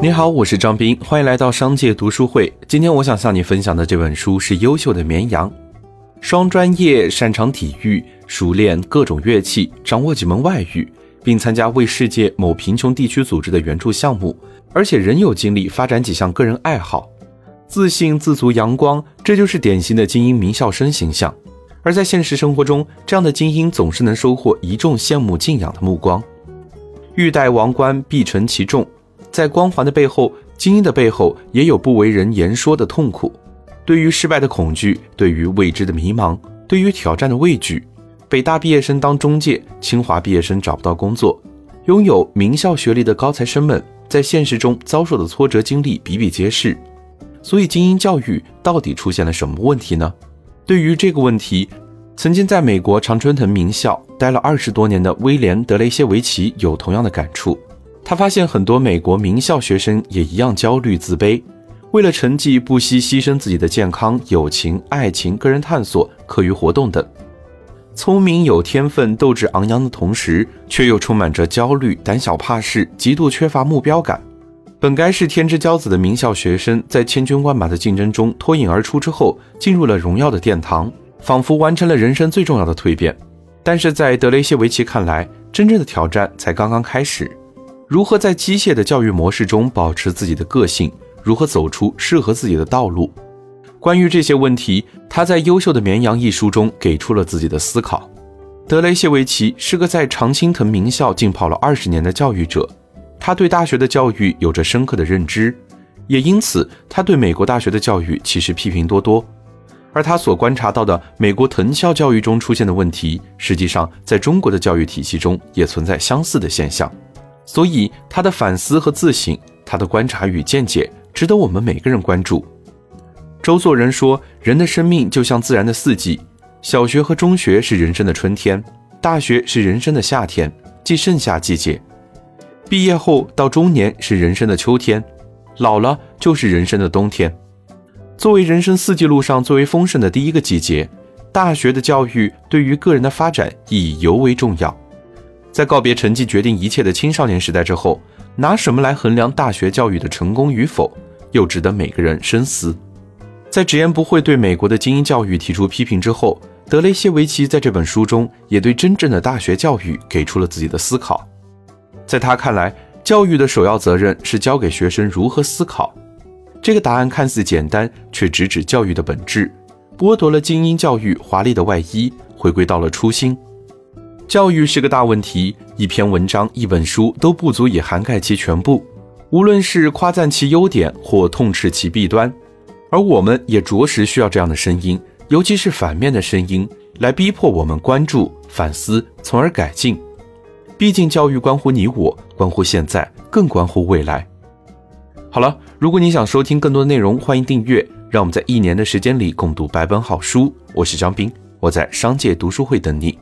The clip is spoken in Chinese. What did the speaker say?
你好，我是张斌，欢迎来到商界读书会。今天我想向你分享的这本书是《优秀的绵羊》，双专业，擅长体育，熟练各种乐器，掌握几门外语，并参加为世界某贫穷地区组织的援助项目，而且仍有精力发展几项个人爱好，自信、自足、阳光，这就是典型的精英名校生形象。而在现实生活中，这样的精英总是能收获一众羡慕敬仰的目光。欲戴王冠，必承其重。在光环的背后，精英的背后也有不为人言说的痛苦。对于失败的恐惧，对于未知的迷茫，对于挑战的畏惧。北大毕业生当中介，清华毕业生找不到工作，拥有名校学历的高材生们，在现实中遭受的挫折经历比比皆是。所以，精英教育到底出现了什么问题呢？对于这个问题，曾经在美国常春藤名校待了二十多年的威廉·德雷谢维奇有同样的感触。他发现很多美国名校学生也一样焦虑自卑，为了成绩不惜牺牲自己的健康、友情、爱情、个人探索、课余活动等。聪明有天分、斗志昂扬的同时，却又充满着焦虑、胆小怕事、极度缺乏目标感。本该是天之骄子的名校学生，在千军万马的竞争中脱颖而出之后，进入了荣耀的殿堂，仿佛完成了人生最重要的蜕变。但是在德雷谢维奇看来，真正的挑战才刚刚开始。如何在机械的教育模式中保持自己的个性？如何走出适合自己的道路？关于这些问题，他在《优秀的绵羊》一书中给出了自己的思考。德雷谢维奇是个在常青藤名校浸泡了二十年的教育者，他对大学的教育有着深刻的认知，也因此他对美国大学的教育其实批评多多。而他所观察到的美国藤校教育中出现的问题，实际上在中国的教育体系中也存在相似的现象。所以，他的反思和自省，他的观察与见解，值得我们每个人关注。周作人说：“人的生命就像自然的四季，小学和中学是人生的春天，大学是人生的夏天，即盛夏季节；毕业后到中年是人生的秋天，老了就是人生的冬天。作为人生四季路上最为丰盛的第一个季节，大学的教育对于个人的发展意义尤为重要。”在告别成绩决定一切的青少年时代之后，拿什么来衡量大学教育的成功与否，又值得每个人深思。在直言不讳对美国的精英教育提出批评之后，德雷谢维奇在这本书中也对真正的大学教育给出了自己的思考。在他看来，教育的首要责任是教给学生如何思考。这个答案看似简单，却直指教育的本质，剥夺了精英教育华丽的外衣，回归到了初心。教育是个大问题，一篇文章、一本书都不足以涵盖其全部。无论是夸赞其优点，或痛斥其弊端，而我们也着实需要这样的声音，尤其是反面的声音，来逼迫我们关注、反思，从而改进。毕竟，教育关乎你我，关乎现在，更关乎未来。好了，如果你想收听更多内容，欢迎订阅。让我们在一年的时间里共读百本好书。我是张斌，我在商界读书会等你。